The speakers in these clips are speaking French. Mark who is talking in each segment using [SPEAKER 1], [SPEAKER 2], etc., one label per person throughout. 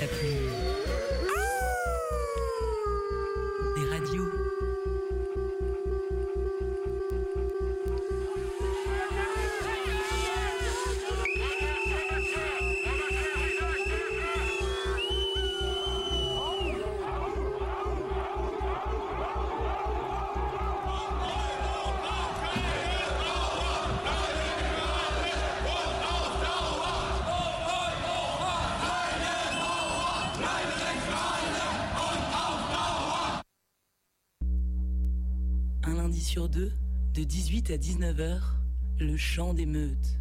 [SPEAKER 1] la plus. De 18 à 19h, le chant des meutes.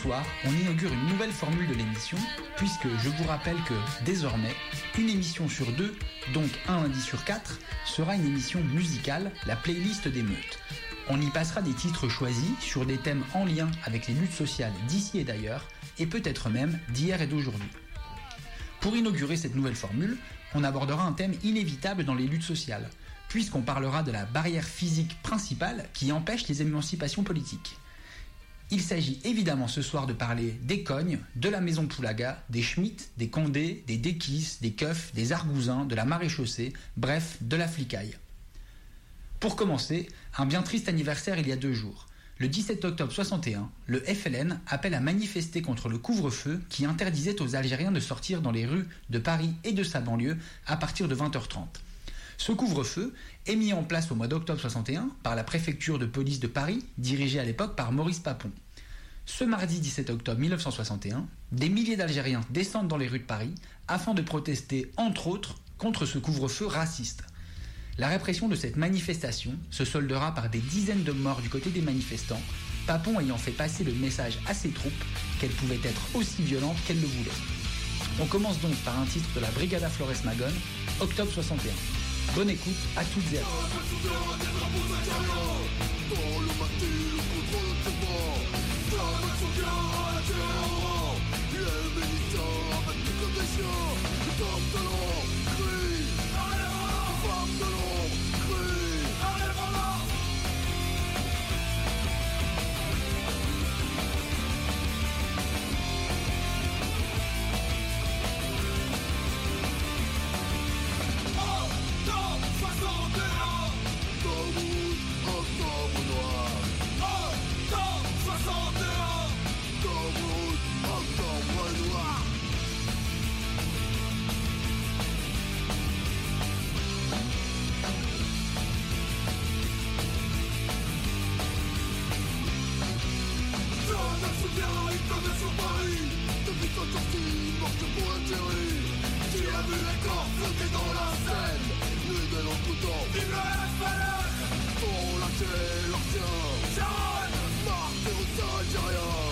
[SPEAKER 2] Soir, on inaugure une nouvelle formule de l'émission, puisque je vous rappelle que, désormais, une émission sur deux, donc un lundi sur quatre, sera une émission musicale, la playlist des meutes. On y passera des titres choisis sur des thèmes en lien avec les luttes sociales d'ici et d'ailleurs, et peut-être même d'hier et d'aujourd'hui. Pour inaugurer cette nouvelle formule, on abordera un thème inévitable dans les luttes sociales, puisqu'on parlera de la barrière physique principale qui empêche les émancipations politiques. Il s'agit évidemment ce soir de parler des cognes, de la maison Poulaga, des Schmitt, des Condé, des Déquis, des Keufs, des Argousins, de la maréchaussée, bref, de la flicaille. Pour commencer, un bien triste anniversaire il y a deux jours. Le 17 octobre 61, le FLN appelle à manifester contre le couvre-feu qui interdisait aux Algériens de sortir dans les rues de Paris et de sa banlieue à partir de 20h30. Ce couvre-feu est mis en place au mois d'octobre 61 par la préfecture de police de Paris, dirigée à l'époque par Maurice Papon. Ce mardi 17 octobre 1961, des milliers d'Algériens descendent dans les rues de Paris afin de protester, entre autres, contre ce couvre-feu raciste. La répression de cette manifestation se soldera par des dizaines de morts du côté des manifestants, Papon ayant fait passer le message à ses troupes qu'elles pouvaient être aussi violentes qu'elles le voulaient. On commence donc par un titre de la Brigada Flores Magone, octobre 61. Bonne écoute à toutes et à. Jamais
[SPEAKER 3] sur Paris, depuis ton sortie, morte pour un tuerie Tu as vu les corps flotter dans la Seine? Nuit de longs couteaux, vive la Esplanade Pour lâcher l'ancien Sharon. Martyr aux Algériens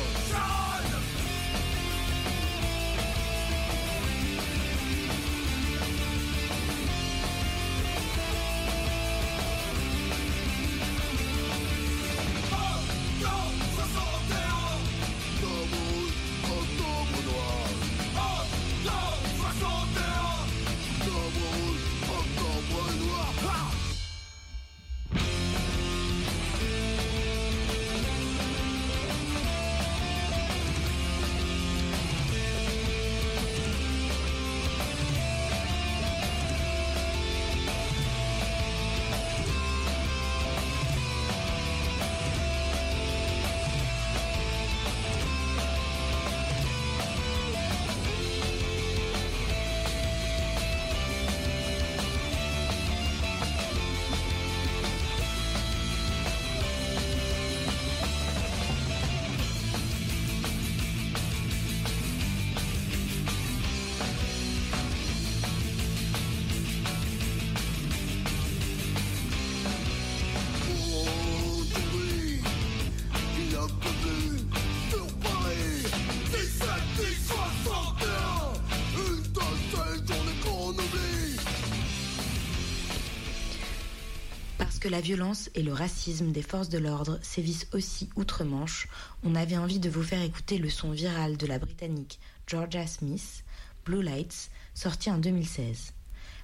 [SPEAKER 1] Parce que la violence et le racisme des forces de l'ordre sévissent aussi outre-Manche, on avait envie de vous faire écouter le son viral de la britannique Georgia Smith, Blue Lights, sorti en 2016.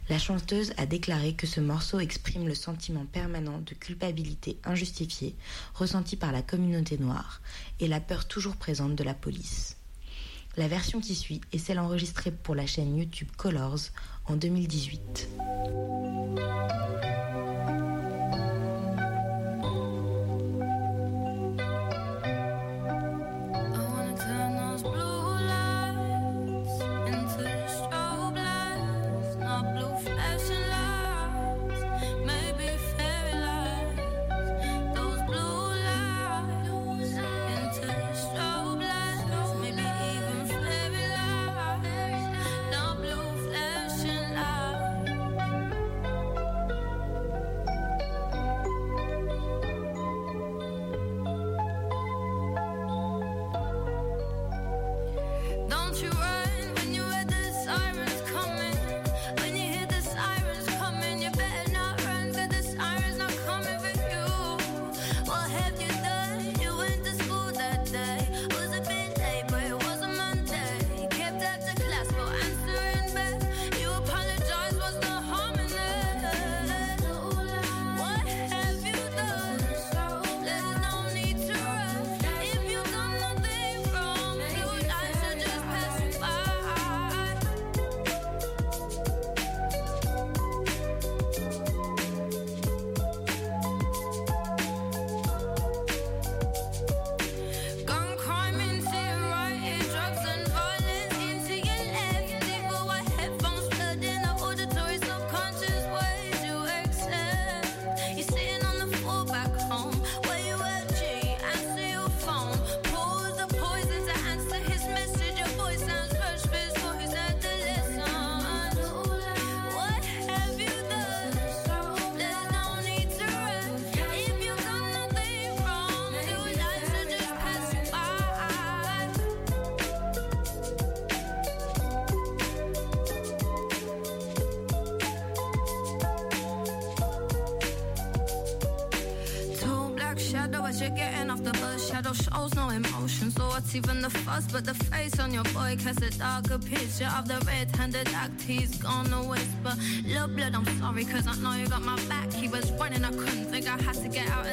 [SPEAKER 1] La chanteuse a déclaré que ce morceau exprime le sentiment permanent de culpabilité injustifiée ressenti par la communauté noire et la peur toujours présente de la police. La version qui suit est celle enregistrée pour la chaîne YouTube Colors en 2018.
[SPEAKER 4] Even the fuss, but the face on your boy casts a darker picture of the red-handed act he's gonna whisper. Little blood, I'm sorry, cause I know you got my back. He was running, I couldn't think I had to get out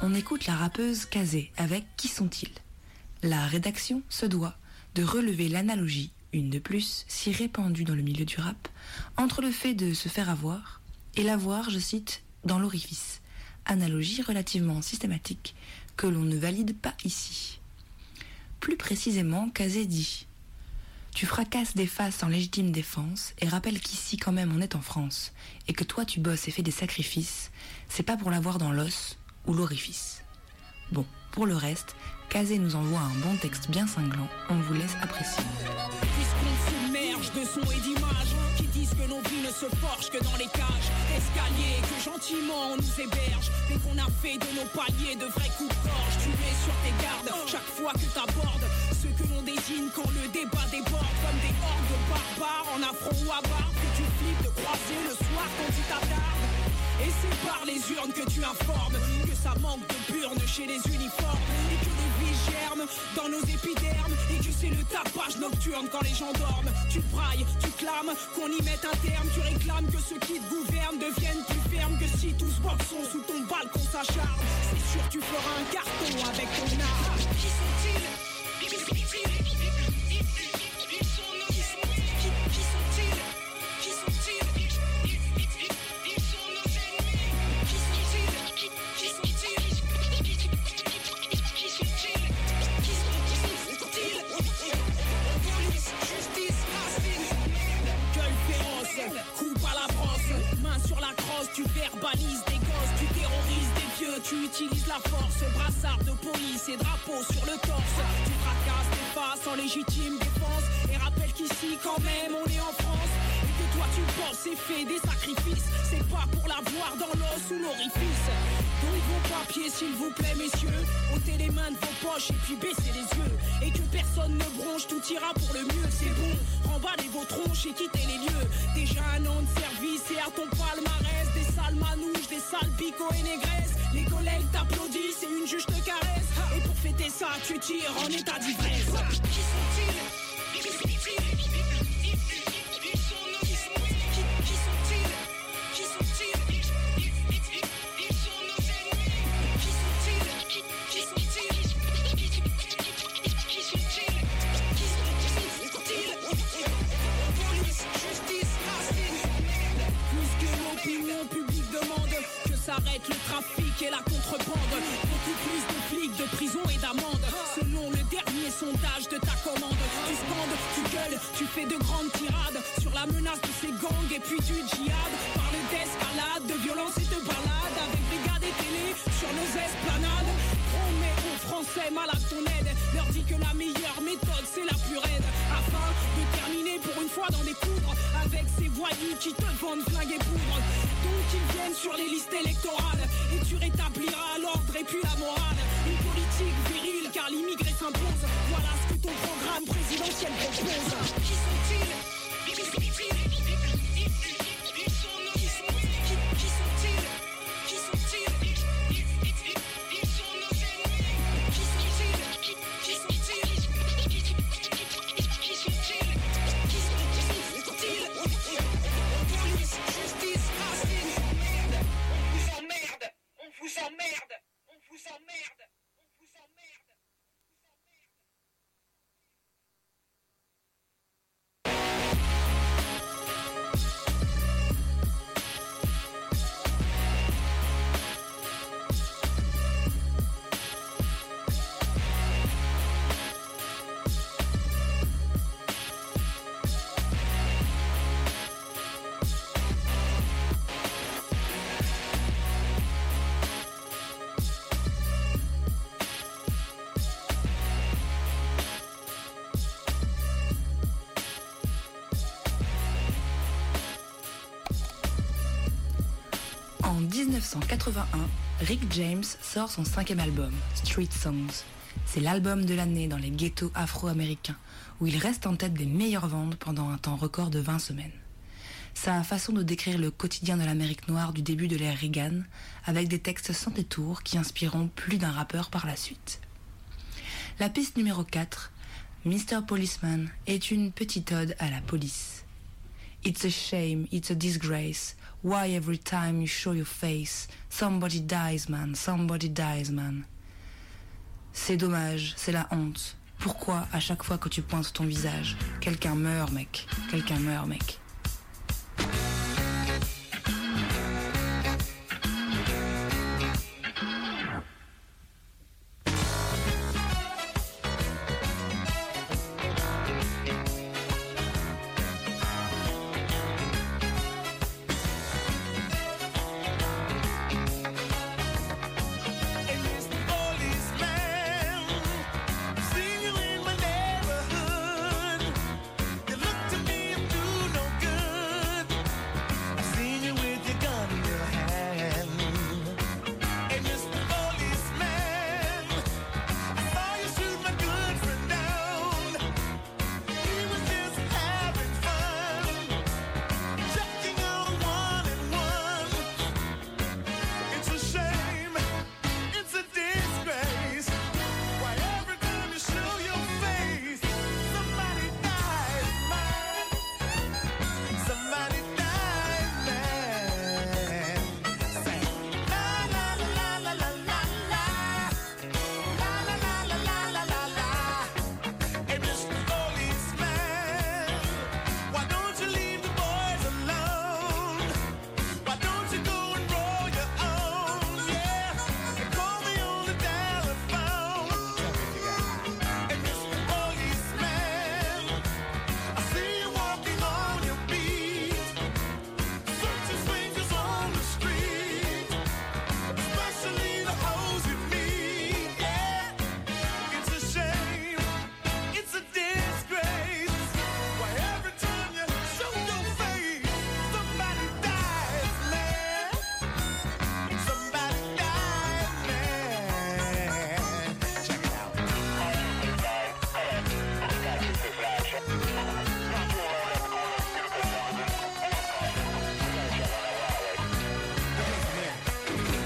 [SPEAKER 1] on écoute la rappeuse Kazé avec Qui sont-ils? La rédaction se doit de relever l'analogie, une de plus, si répandue dans le milieu du rap, entre le fait de se faire avoir et l'avoir, je cite, dans l'orifice. Analogie relativement systématique que l'on ne valide pas ici. Plus précisément, Kazé dit tu fracasses des faces en légitime défense et rappelle qu'ici quand même on est en France et que toi tu bosses et fais des sacrifices, c'est pas pour l'avoir dans l'os, ou l'orifice. Bon, pour le reste, Kazé nous envoie un bon texte bien cinglant, on vous laisse apprécier.
[SPEAKER 5] Puisqu'on submerge de sons et d'images qui disent que nos vies ne se forgent que dans les cages escaliers, que gentiment on nous héberge, mais qu'on a fait de nos paliers de vrais coups de gorge. Tu es sur tes gardes chaque fois que t'abordes ce que l'on désigne quand le débat déborde comme des hordes de barbares en affront ou à barbe que tu flippes de croiser le soir quand tu t'attardes. Et c'est par les urnes que tu informes que ça manque de burne chez les uniformes et que les vies germent dans nos épidermes et que c'est le tapage nocturne quand les gens dorment. Tu brailles, tu clames qu'on y mette un terme, tu réclames que ceux qui te gouvernent deviennent plus fermes que si tous boxons sous ton balcon s'acharnent. C'est sûr tu feras un carton avec ton art. tu utilises la force, brassard de police et drapeau sur le torse. Tu fracasses tes faces en légitime défense. Et rappelle qu'ici, quand même, on est en France. Et que toi, tu penses et fais des sacrifices. C'est pas pour l'avoir dans l'os ou l'orifice. Donc vos papiers, s'il vous plaît, messieurs. Ôtez les mains de vos poches et puis baissez les yeux. Et que personne ne bronche, tout ira pour le mieux. C'est bon, remballez vos tronches et quittez les lieux. Déjà un an de service et à ton palmarès. Des sales manouches, des sales bicots et négresses. Les collègues t'applaudissent et une juge te caresse. Et pour fêter ça, tu tires en état d'ivresse. De grandes tirades sur la menace de ces gangs et puis du djihad. Parle d'escalade, de violence et de balade avec brigades et télé sur nos esplanades. Promets aux Français malades ton aide, leur dis que la meilleure méthode c'est la plus. Afin de terminer pour une fois dans des poudres avec ces voyous qui te vendent flingue et poudre qu'ils viennent sur les listes électorales et tu rétabliras l'ordre et puis la morale. Une politique virile car l'immigré s'impose. Voilà ce ton programme présidentiel propose. Qui sont-ils
[SPEAKER 4] 1981, Rick James sort son cinquième album, Street Songs. C'est l'album de l'année dans les ghettos afro-américains, où il reste en tête des meilleures ventes pendant un temps record de 20 semaines. Sa façon de décrire le quotidien de l'Amérique noire du début de l'ère Reagan, avec des textes sans détour qui inspireront plus d'un rappeur par la suite. La piste numéro 4, Mr. Policeman, est une petite ode à la police. It's a shame, it's a disgrace, Why every time you show your face, somebody dies, man, somebody dies, man. C'est dommage, c'est la honte. Pourquoi à chaque fois que tu pointes ton visage, quelqu'un meurt, mec, quelqu'un meurt, mec?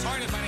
[SPEAKER 6] Part of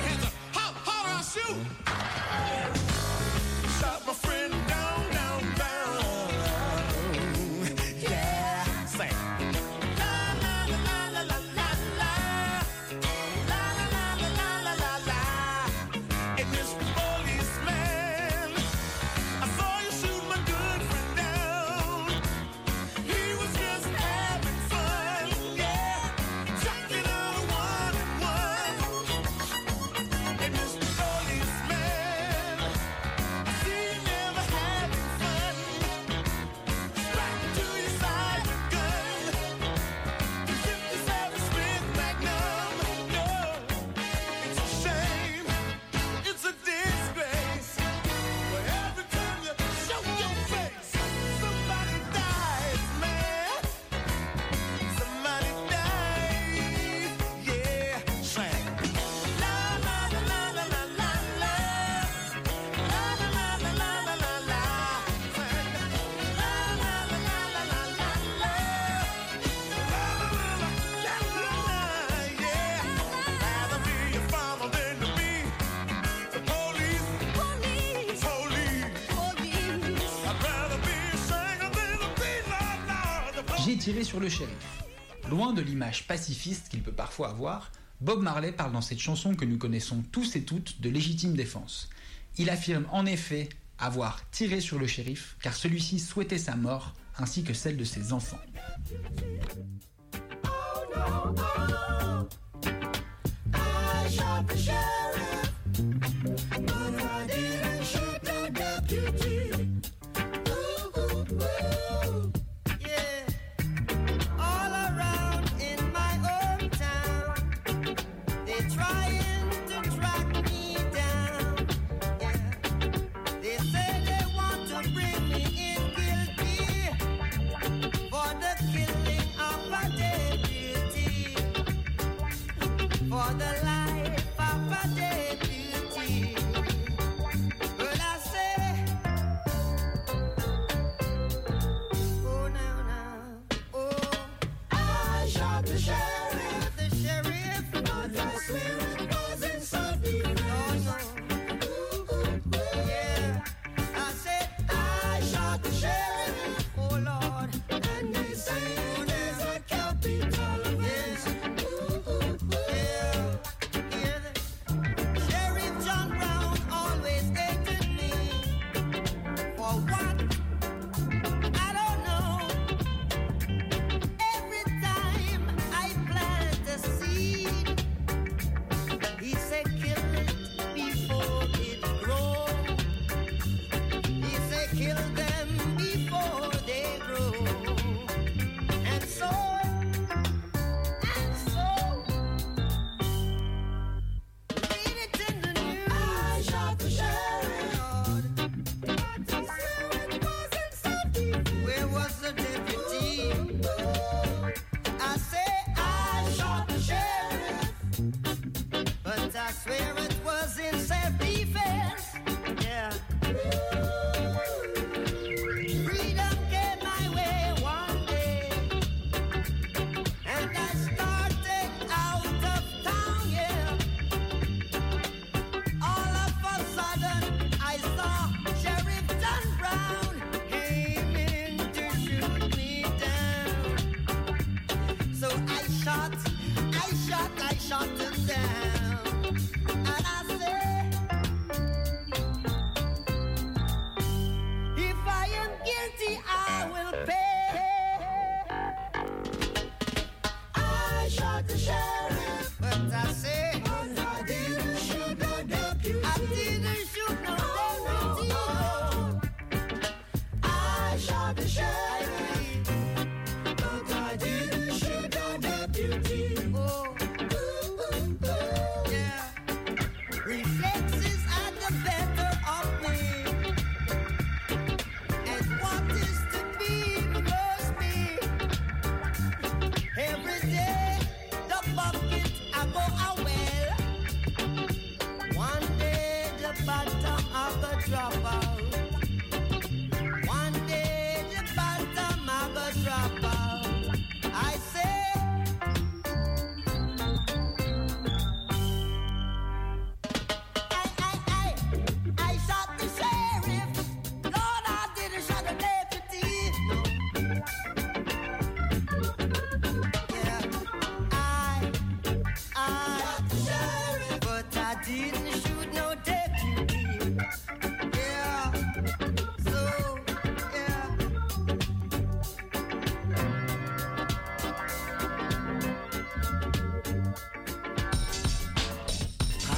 [SPEAKER 6] sur le shérif. Loin de l'image pacifiste qu'il peut parfois avoir, Bob Marley parle dans cette chanson que nous connaissons tous et toutes de légitime défense. Il affirme en effet avoir tiré sur le shérif car celui-ci souhaitait sa mort ainsi que celle de ses enfants.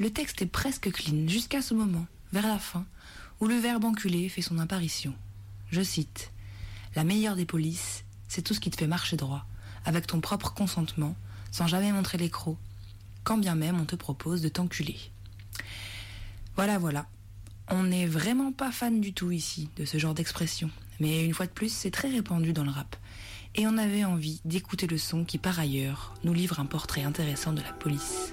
[SPEAKER 4] Le texte est presque clean jusqu'à ce moment, vers la fin, où le verbe enculé fait son apparition. Je cite La meilleure des polices, c'est tout ce qui te fait marcher droit, avec ton propre consentement, sans jamais montrer les crocs, quand bien même on te propose de t'enculer. Voilà, voilà. On n'est vraiment pas fan du tout ici de ce genre d'expression, mais une fois de plus, c'est très répandu dans le rap. et on avait envie d'écouter le son qui par ailleurs nous livre un portrait intéressant de la police.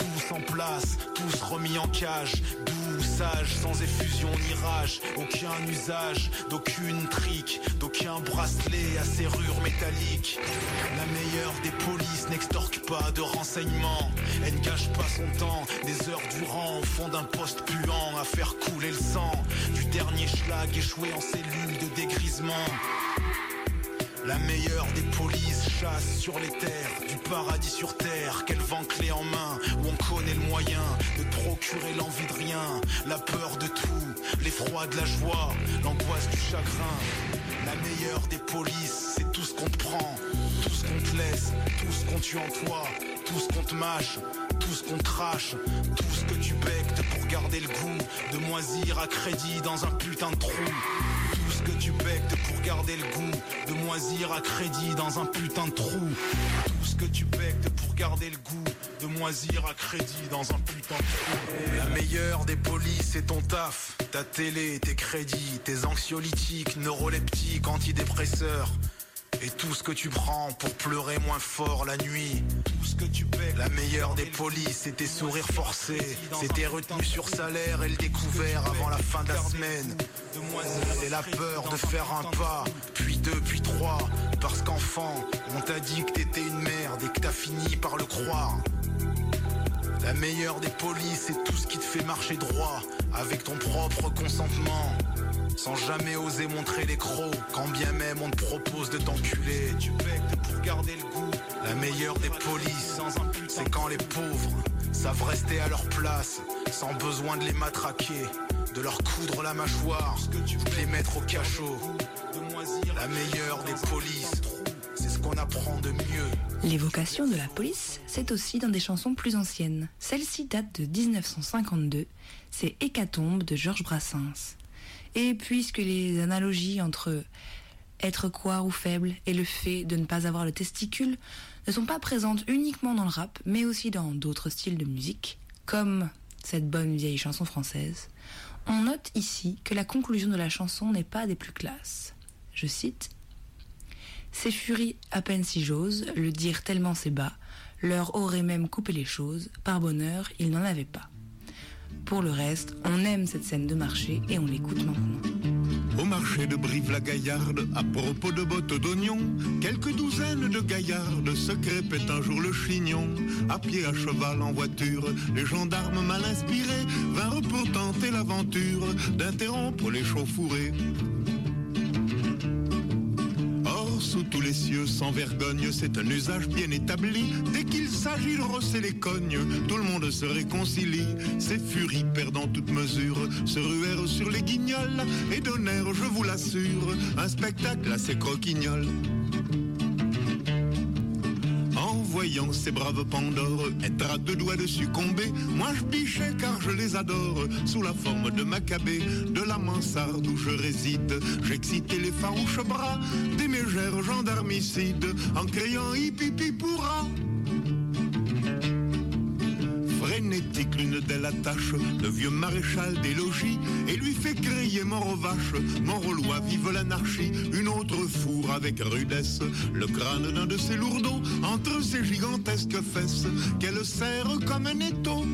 [SPEAKER 7] en place, tous remis en cage, doux, sage, sans effusion ni rage, aucun usage, d'aucune trique, d'aucun bracelet à serrure métallique. La meilleure des polices n'extorque pas de renseignements, elle ne gâche pas son temps, des heures durant au fond d'un poste puant à faire couler le sang du dernier schlag échoué en cellule de dégrisement. La meilleure des polices chasse sur les terres, du paradis sur terre, qu'elle vend clé en main, où on connaît le moyen de procurer l'envie de rien, la peur de tout, l'effroi de la joie, l'angoisse du chagrin. La meilleure des polices, c'est tout ce qu'on te prend, tout ce qu'on te laisse, tout ce qu'on tue en toi, tout ce qu'on te mâche, tout ce qu'on crache, tout ce que tu bectes pour garder le goût de moisir à crédit dans un putain de trou. Que tu bectes pour garder le goût de moisir à crédit dans un putain de trou. Tout ce que tu bectes pour garder le goût de moisir à crédit dans un putain de trou. La meilleure des polices c'est ton taf, ta télé, tes crédits, tes anxiolytiques, neuroleptiques, antidépresseurs. Et tout ce que tu prends pour pleurer moins fort la nuit. La meilleure des polices, c'est tes sourires forcés. C'est tes retenues sur salaire et le découvert avant la fin de la semaine. C'est la peur de faire un pas, puis deux, puis trois. Parce qu'enfant, on t'a dit que t'étais une merde et que t'as fini par le croire. La meilleure des polices, c'est tout ce qui te fait marcher droit, avec ton propre consentement. Sans jamais oser montrer les crocs, quand bien même on te propose de t'enculer. Tu bectes pour garder le goût. La meilleure des polices, c'est quand les pauvres savent rester à leur place, sans besoin de les matraquer, de leur coudre la mâchoire, de les mettre au cachot. La meilleure des polices, c'est ce qu'on apprend de mieux.
[SPEAKER 4] L'évocation de la police, c'est aussi dans des chansons plus anciennes. Celle-ci date de 1952, c'est Hécatombe de Georges Brassens. Et puisque les analogies entre être quoi ou faible et le fait de ne pas avoir le testicule ne sont pas présentes uniquement dans le rap, mais aussi dans d'autres styles de musique, comme cette bonne vieille chanson française, on note ici que la conclusion de la chanson n'est pas des plus classes. Je cite Ces furies à peine si j'ose, le dire tellement c'est bas, leur aurait même coupé les choses, par bonheur, ils n'en avaient pas. Pour le reste, on aime cette scène de marché et on l'écoute maintenant.
[SPEAKER 8] Au marché de Brive-la-Gaillarde, à propos de bottes d'oignons, quelques douzaines de gaillardes se crêpaient un jour le chignon. À pied, à cheval, en voiture, les gendarmes mal inspirés vinrent pour tenter l'aventure d'interrompre les sous tous les cieux, sans vergogne, c'est un usage bien établi. Dès qu'il s'agit de rosser les cognes, tout le monde se réconcilie. Ces furies perdant toute mesure se ruèrent sur les guignols et donnèrent, je vous l'assure, un spectacle assez croquignol ces braves Pandores être à deux doigts de succomber, moi je bichais car je les adore, sous la forme de Maccabée, de la mansarde où je réside. J'excitais les farouches bras des mégères gendarmicides, en criant hippie pourra frénétique, l'une d'elles attache le vieux maréchal des logis et lui fait crier mort aux vaches, mort aux lois, vive l'anarchie. Une autre fourre avec rudesse le crâne d'un de ses lourdeaux entre ses gigantesques fesses qu'elle serre comme un étau.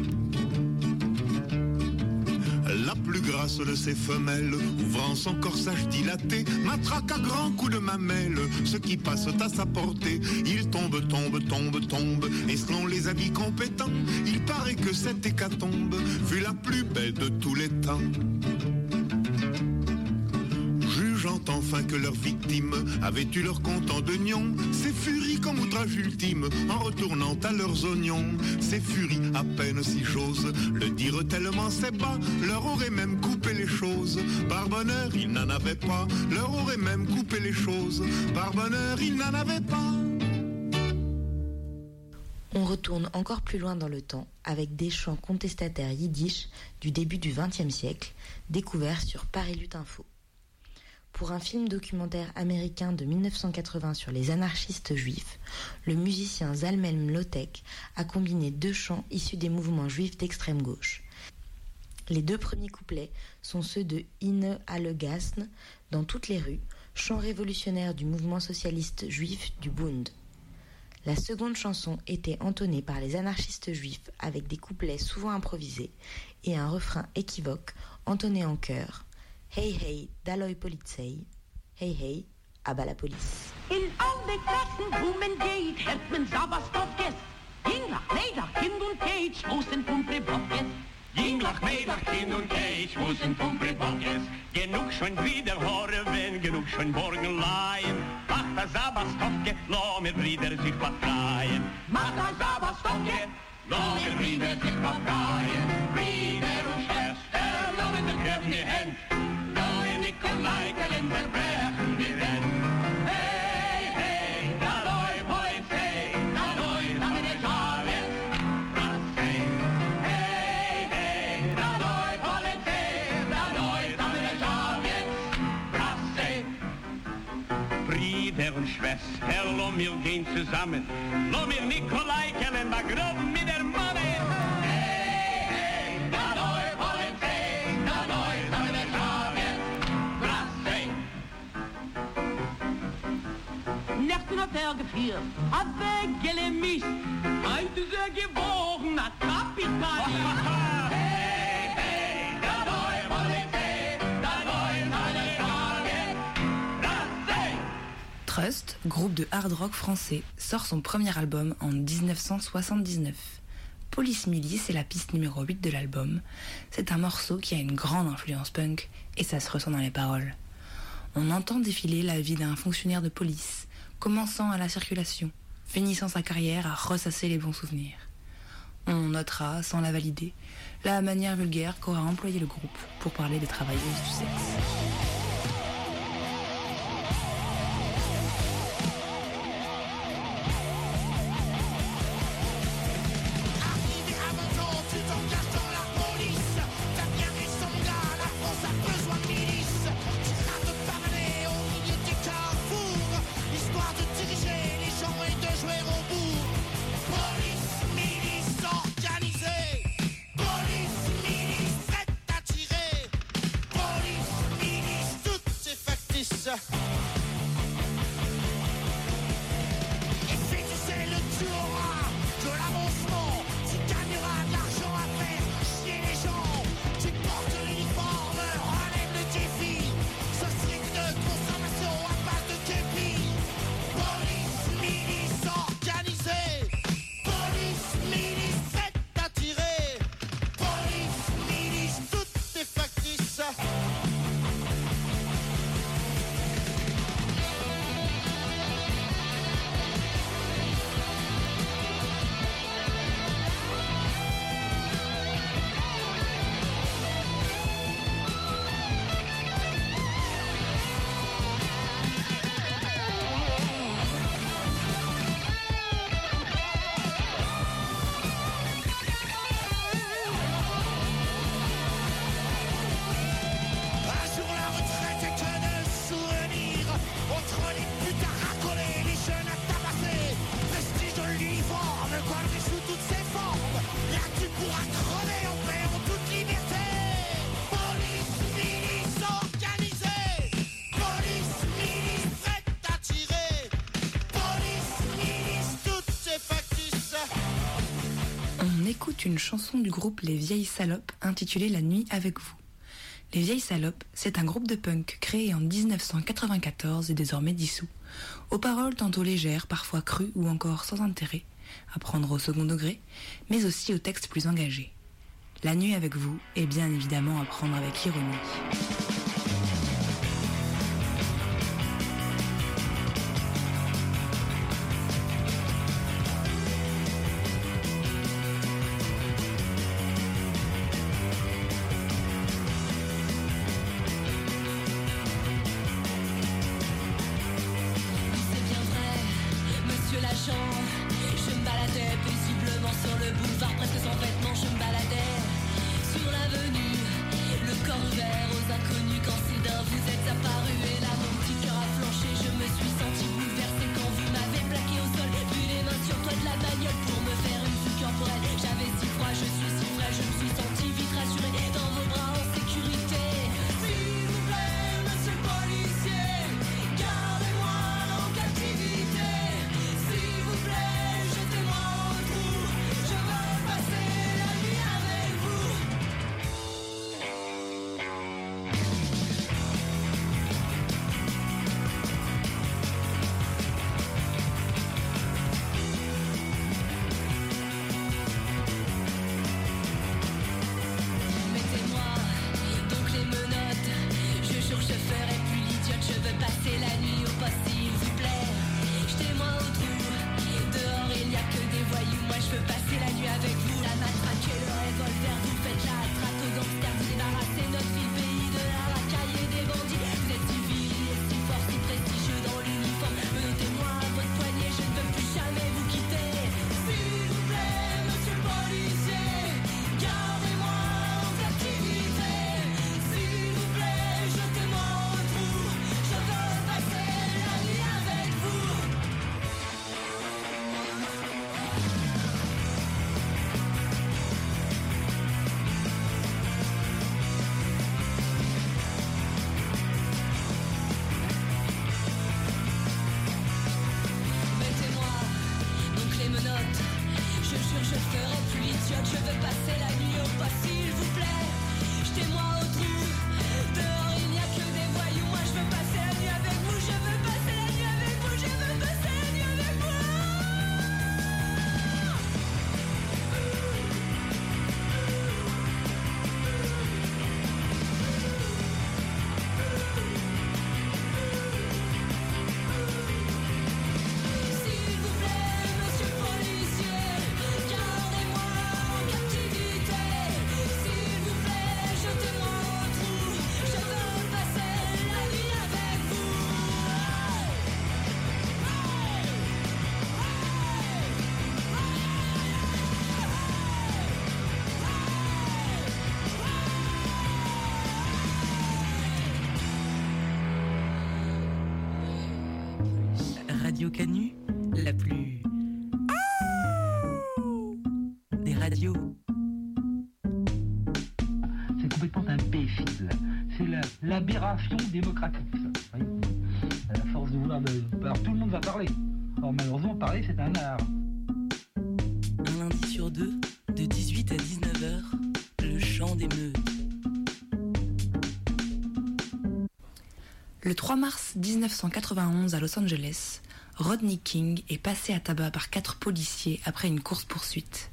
[SPEAKER 8] Grasse de ses femelles, ouvrant son corsage dilaté, matraque à grands coups de mamelle, ce qui passe à sa portée. Il tombe, tombe, tombe, tombe, et selon les avis compétents, il paraît que cette hécatombe fut la plus belle de tous les temps enfin que leurs victimes avaient eu leur compte en d'oignons. Ces furies comme outrage ultime en retournant à leurs oignons. Ces furies à peine si j'ose le dire tellement c'est bas, leur aurait même coupé les choses. Par bonheur, ils n'en avaient pas, leur aurait même coupé les choses. Par bonheur, ils n'en avaient pas.
[SPEAKER 4] On retourne encore plus loin dans le temps avec des chants contestataires yiddish du début du XXe siècle, découverts sur Paris Lutte Info. Pour un film documentaire américain de 1980 sur les anarchistes juifs, le musicien Zalmel Lotek a combiné deux chants issus des mouvements juifs d'extrême gauche. Les deux premiers couplets sont ceux de Ine Allegasn dans toutes les rues, chant révolutionnaire du mouvement socialiste juif du Bund. La seconde chanson était entonnée par les anarchistes juifs avec des couplets souvent improvisés et un refrain équivoque entonné en chœur. Hey hey, Dalloy Polizei. Hey hey, aber la police.
[SPEAKER 9] In al die Klassen, wo man geht, hat man Sauerstoff gest. Jinglach, Neder, Kind und Cage, wo sind Pumpre Bockes?
[SPEAKER 10] Jinglach, Neder, Kind und Cage, wo sind Pumpre Bockes? Genug schon wieder Horven, genug schon Borgenlein. Macht das Sauerstoffke, lo mir Brüder sich befreien. Macht das Sauerstoffke, lo mir Brüder sich befreien. Brüder und Schwester, lo mir den Köpf in die Hände. Michael in der Bergen die Hey, hey, da loi, hoi, hey, da loi, da mir der Hey, hey, da loi, hoi, hey, da loi, da mir der Schale, hey, fei. Brüder und Schwester, lo mir gehen zusammen, lo mir Nikolai Kellenberg, rob mit der
[SPEAKER 9] Mann, Hey,
[SPEAKER 4] Trust, groupe de hard rock français, sort son premier album en 1979. Police Milice est la piste numéro 8 de l'album. C'est un morceau qui a une grande influence punk et ça se ressent dans les paroles. On entend défiler la vie d'un fonctionnaire de police, commençant à la circulation, finissant sa carrière à ressasser les bons souvenirs. On notera, sans la valider, la manière vulgaire qu'aura employé le groupe pour parler des travailleuses du sexe. Chanson du groupe Les Vieilles Salopes intitulée La Nuit avec vous. Les Vieilles Salopes, c'est un groupe de punk créé en 1994 et désormais dissous, aux paroles tantôt légères, parfois crues ou encore sans intérêt, à prendre au second degré, mais aussi aux textes plus engagés. La nuit avec vous est bien évidemment à prendre avec ironie.
[SPEAKER 11] Démocratique. À la force de vouloir. De... Alors tout le monde va parler. Alors malheureusement, parler, c'est un art.
[SPEAKER 12] Un lundi sur deux, de 18 à 19h, le chant des meutes.
[SPEAKER 4] Le 3 mars 1991 à Los Angeles, Rodney King est passé à tabac par quatre policiers après une course-poursuite.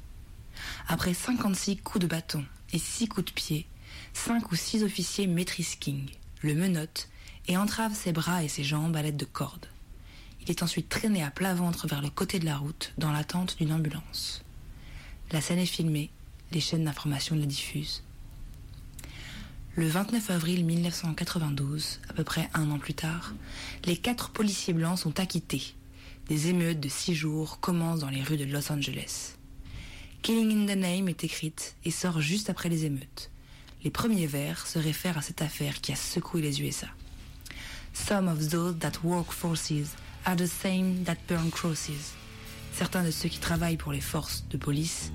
[SPEAKER 4] Après 56 coups de bâton et 6 coups de pied, 5 ou 6 officiers maîtrisent King, le menottent et entravent ses bras et ses jambes à l'aide de cordes. Il est ensuite traîné à plat ventre vers le côté de la route dans l'attente d'une ambulance. La scène est filmée, les chaînes d'information la diffusent. Le 29 avril 1992, à peu près un an plus tard, les quatre policiers blancs sont acquittés. Des émeutes de six jours commencent dans les rues de Los Angeles. Killing in the Name est écrite et sort juste après les émeutes. Les premiers vers se réfèrent à cette affaire qui a secoué les USA. Some of those that work forces are the same that burn crosses. Certains de ceux qui travaillent pour les forces de police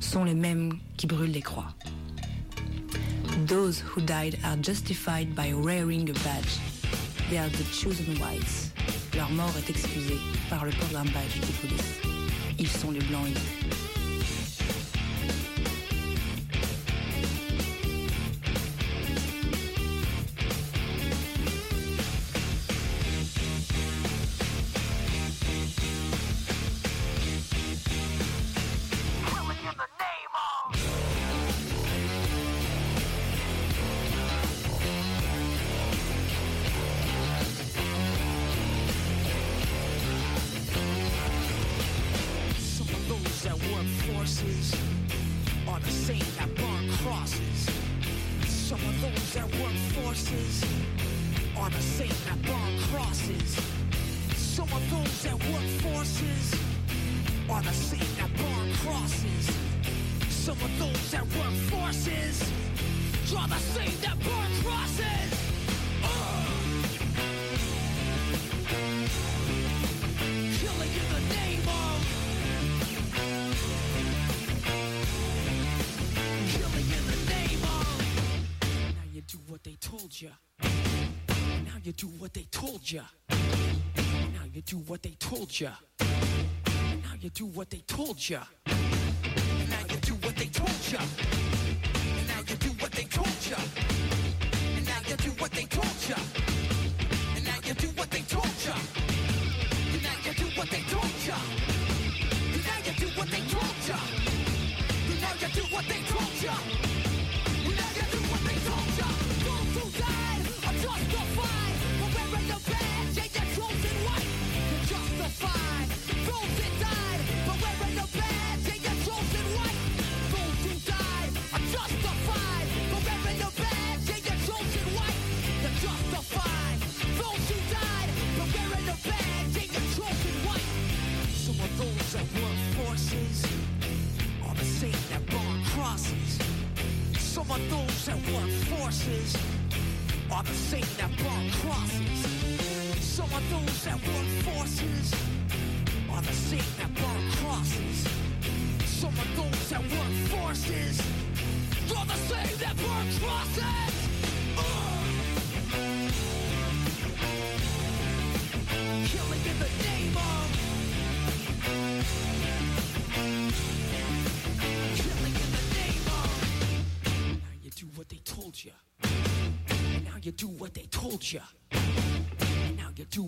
[SPEAKER 4] sont les mêmes qui brûlent les croix. Those who died are justified by wearing a badge. They are the chosen whites. Leur mort est excusée par le d'un badge de police. Ils sont les blancs élus.
[SPEAKER 13] culture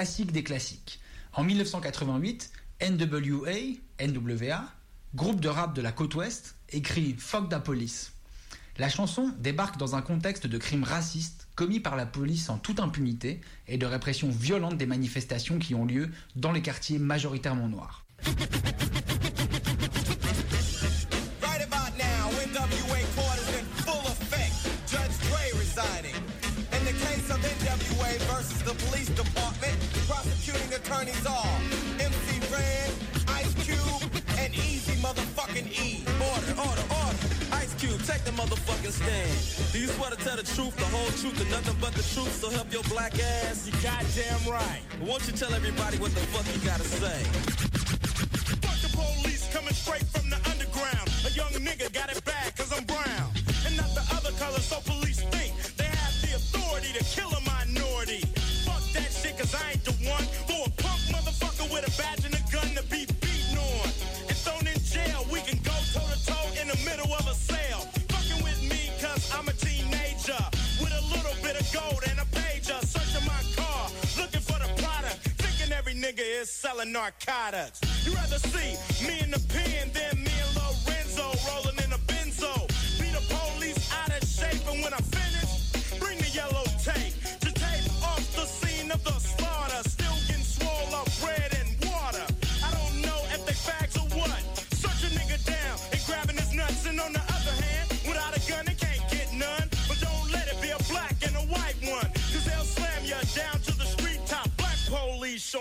[SPEAKER 6] classique des classiques. En 1988, NWA, NWA, groupe de rap de la côte ouest, écrit Fuck da police. La chanson débarque dans un contexte de crimes racistes commis par la police en toute impunité et de répression violente des manifestations qui ont lieu dans les quartiers majoritairement noirs.
[SPEAKER 14] fucking E. Order, order, order. Ice Cube, take the motherfucking stand. Do you swear to tell the truth, the whole truth, and nothing but the truth? So help your black ass.
[SPEAKER 15] You goddamn right.
[SPEAKER 14] Won't you tell everybody what the fuck you gotta say?
[SPEAKER 15] Fuck the police coming straight from the underground. A young nigga got it selling narcotics. You rather see me in the pen than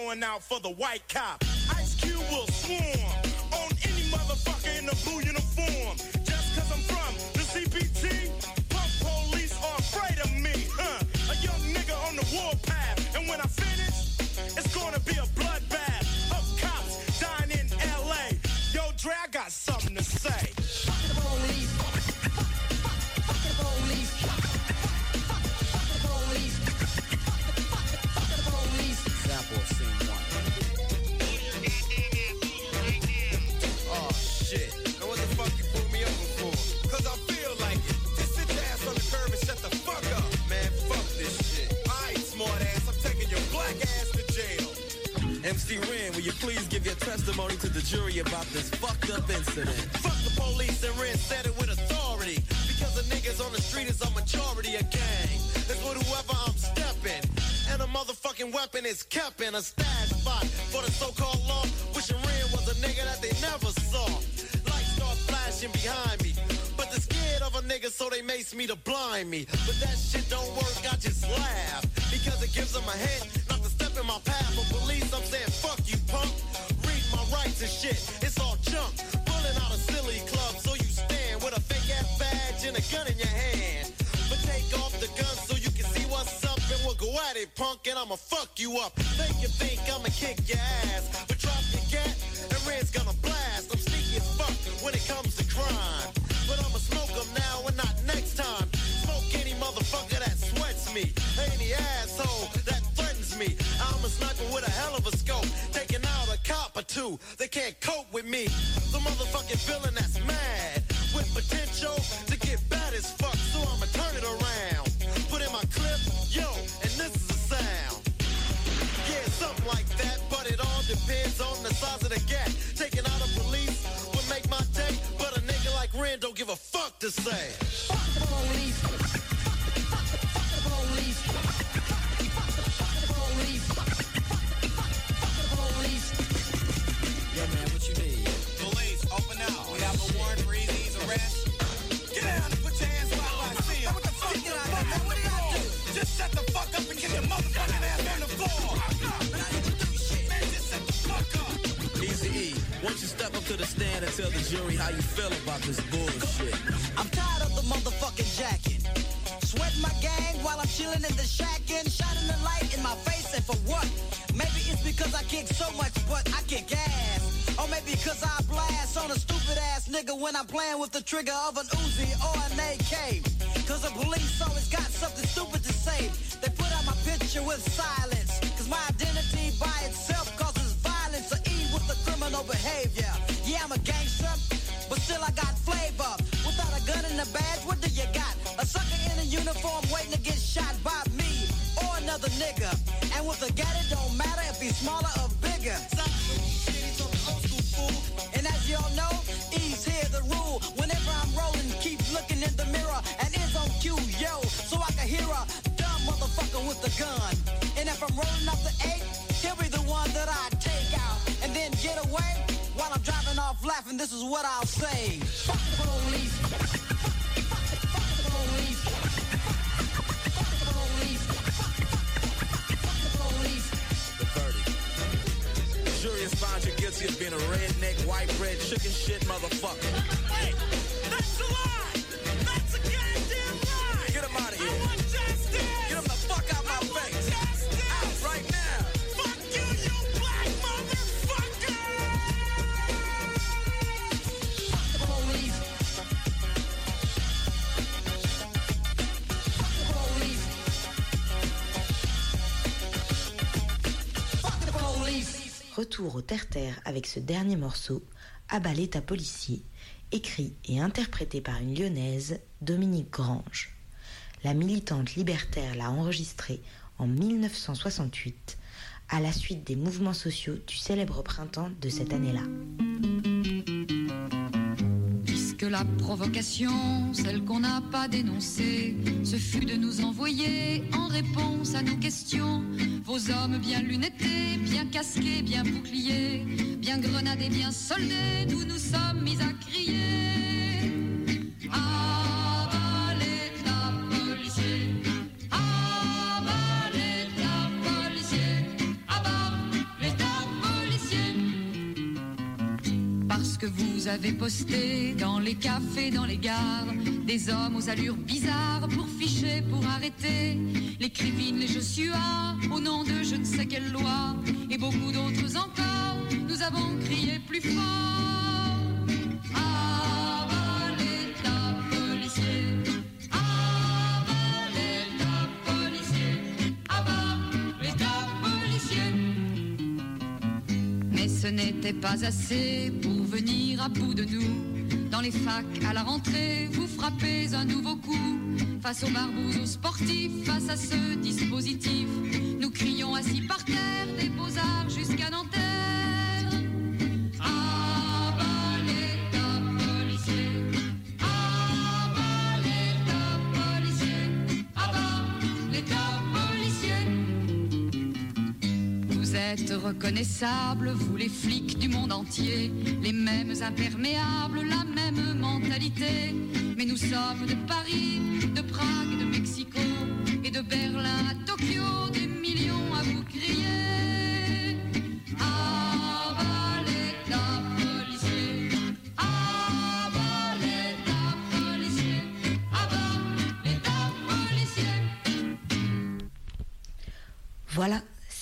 [SPEAKER 15] showing out for the white cop. Ice Cube will swarm is in a stash spot for the so-called law. Wishing Ren was a nigga that they never saw. Lights start flashing behind me. But they're scared of a nigga, so they mace me to blind me. But that shit don't work, I just laugh. Because it gives them a hint not to step in my path. For police, I'm saying, fuck you, punk. Read my rights and shit, it's all junk. Pulling out a silly club, so you stand with a fake ass badge and a gun in your hand. But take off the gun so you can see what's up, and we'll go at it, punk, and I'ma fuck you up. Make you think I'ma kick your ass, but drop your gat, and Red's gonna blast. I'm sneaky as fuck when it comes to crime. But I'ma smoke 'em now and not next time. Smoke any motherfucker that sweats me, any asshole that threatens me. I'm a sniper with a hell of a scope, taking out a cop or two. They can't cope with me. The motherfucking villain that's mad with potential to get bad as fuck. So I'ma turn it around. Depends on the size of the gap. Taking out a police would make my day, but a nigga like Ren don't give a fuck to say.
[SPEAKER 14] Stand and tell the jury how you feel about this bullshit?
[SPEAKER 16] I'm tired of the motherfucking jacking. Sweating my gang while I'm chilling in the shack and shining the light in my face and for what? Maybe it's because I kick so much, but I kick ass. Or maybe because I blast on a stupid ass nigga when I'm playing with the trigger of an Uzi or an AK. Cause the police always got something stupid to say. They put out my picture with silence. A badge, what do you got? A sucker in a uniform waiting to get shot by me or another nigga. And with a gat, it don't matter if he's smaller or bigger. And as y'all know, E's here the rule. Whenever I'm rolling, keep looking in the mirror and it's on cue, yo, so I can hear a dumb motherfucker with the gun. And if I'm rolling up the eight, he'll be the one that I take out and then get away while I'm driving off laughing. This is what I'll say. Fuck police.
[SPEAKER 14] Jury has found you guilty of being a redneck, white bread, chicken shit motherfucker.
[SPEAKER 15] Hey,
[SPEAKER 17] au terre-terre avec ce dernier morceau, Abalé ta policier, écrit et interprété par une lyonnaise, Dominique Grange. La militante libertaire l'a enregistré en 1968 à la suite des mouvements sociaux du célèbre printemps de cette année-là.
[SPEAKER 18] La provocation, celle qu'on n'a pas dénoncée, ce fut de nous envoyer en réponse à nos questions vos hommes bien lunettés, bien casqués, bien boucliers, bien grenadés, bien soldés, nous nous sommes mis à crier. Avez posté dans les cafés, dans les gares, des hommes aux allures bizarres pour ficher, pour arrêter les crivines, les Joshua, au nom de je ne sais quelle loi, et beaucoup d'autres encore, nous avons crié plus fort. Avalez ta policier, policier, policier. Mais ce n'était pas assez pour venir à bout de nous. Dans les facs, à la rentrée, vous frappez un nouveau coup. Face aux barbouzes, aux sportifs, face à ce dispositif, nous crions assis par terre des beaux-arts jusqu'à Nanterre. Êtes reconnaissables, vous les flics du monde entier, les mêmes imperméables, la même mentalité. Mais nous sommes de Paris, de Prague, de Mexico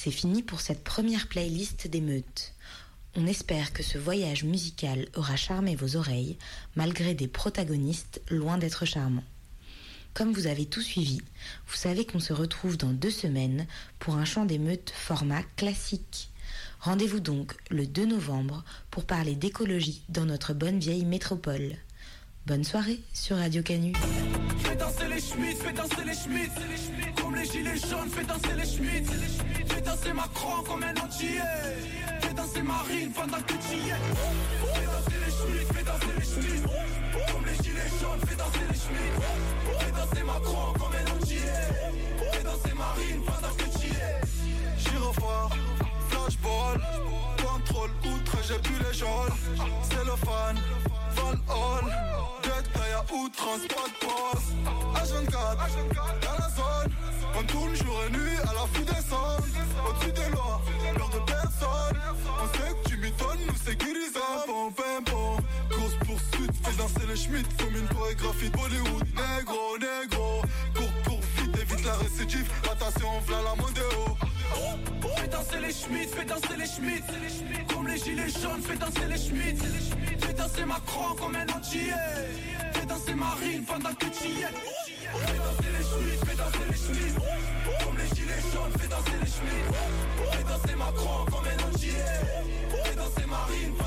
[SPEAKER 17] c'est fini pour cette première playlist d'émeutes. On espère que ce voyage musical aura charmé vos oreilles, malgré des protagonistes loin d'être charmants. Comme vous avez tout suivi, vous savez qu'on se retrouve dans deux semaines pour un chant d'émeute format classique. Rendez-vous donc le 2 novembre pour parler d'écologie dans notre bonne vieille métropole. Bonne soirée sur Radio Canu.
[SPEAKER 19] Fais danser les Schmitz, fais danser les Schmitz Comme les gilets jaunes, fais danser les Schmitz Fais danser Macron comme un entier Fais danser Marine pendant que tu y es. Fais danser les Schmitz, fais danser les Schmitz Comme les gilets jaunes, fais danser les Schmitz Fais danser Macron comme un entier Fais danser Marine pendant que tu y es.
[SPEAKER 20] Gyrophare, flashball, contrôle, outre, j'ai plus les geôles. Cellophane, Val Hall, Dead Guy à outrance, pas de pause. H24, dans la zone, on tourne jour et nuit à la fout des sons. Au-dessus des lois, peur de personne. On sait que tu m'étonnes, nous sécurisons. Bon, bon, course poursuite, fais danser les Schmitt comme une chorégraphie Bollywood. Négro, négro, cours pour vite, évite la récidive. Attention, v'là la mondéo.
[SPEAKER 19] Fais danser les Schmitz, fais danser les Schmitz Comme les gilets jaunes, fais danser les Schmitz Fais danser Macron comme un entier Fais danser Marine pendant que tu y es. Fais danser les Schmitz, fais danser les Schmitz Comme les gilets jaunes, fais danser les Schmitz Fais danser Macron comme un entier Fais danser Marine pendant